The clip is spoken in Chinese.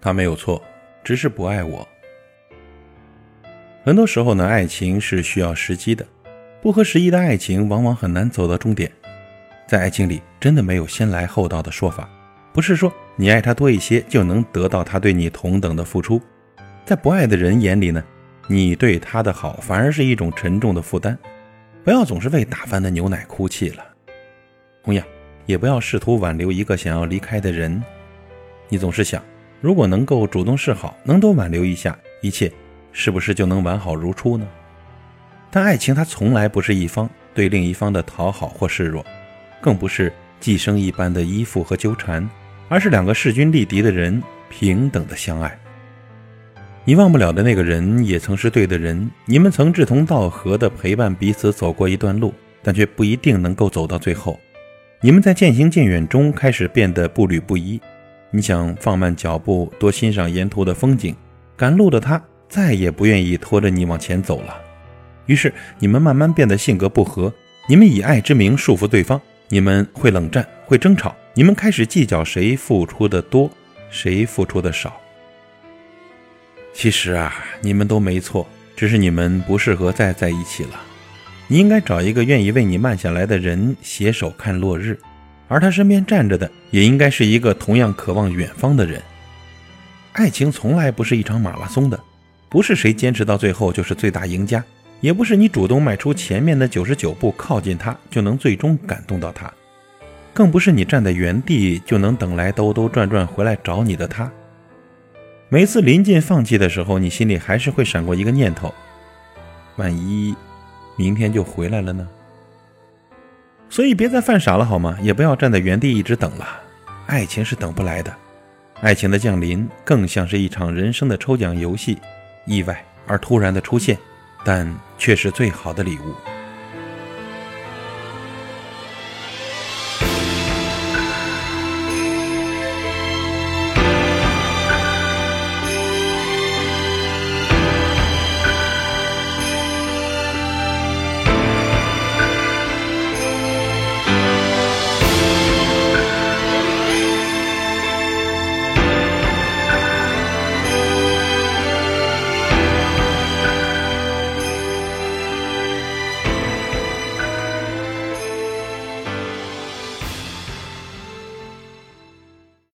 他没有错，只是不爱我。很多时候呢，爱情是需要时机的，不合时宜的爱情往往很难走到终点。在爱情里，真的没有先来后到的说法，不是说你爱他多一些就能得到他对你同等的付出。在不爱的人眼里呢，你对他的好反而是一种沉重的负担。不要总是为打翻的牛奶哭泣了。同样，也不要试图挽留一个想要离开的人。你总是想，如果能够主动示好，能多挽留一下，一切是不是就能完好如初呢？但爱情它从来不是一方对另一方的讨好或示弱，更不是寄生一般的依附和纠缠，而是两个势均力敌的人平等的相爱。你忘不了的那个人，也曾是对的人，你们曾志同道合的陪伴彼此走过一段路，但却不一定能够走到最后。你们在渐行渐远中开始变得步履不一，你想放慢脚步，多欣赏沿途的风景。赶路的他再也不愿意拖着你往前走了，于是你们慢慢变得性格不合。你们以爱之名束缚对方，你们会冷战，会争吵，你们开始计较谁付出的多，谁付出的少。其实啊，你们都没错，只是你们不适合再在一起了。你应该找一个愿意为你慢下来的人，携手看落日，而他身边站着的也应该是一个同样渴望远方的人。爱情从来不是一场马拉松的，不是谁坚持到最后就是最大赢家，也不是你主动迈出前面的九十九步靠近他就能最终感动到他，更不是你站在原地就能等来兜兜转转回来找你的他。每次临近放弃的时候，你心里还是会闪过一个念头：万一……明天就回来了呢，所以别再犯傻了好吗？也不要站在原地一直等了，爱情是等不来的，爱情的降临更像是一场人生的抽奖游戏，意外而突然的出现，但却是最好的礼物。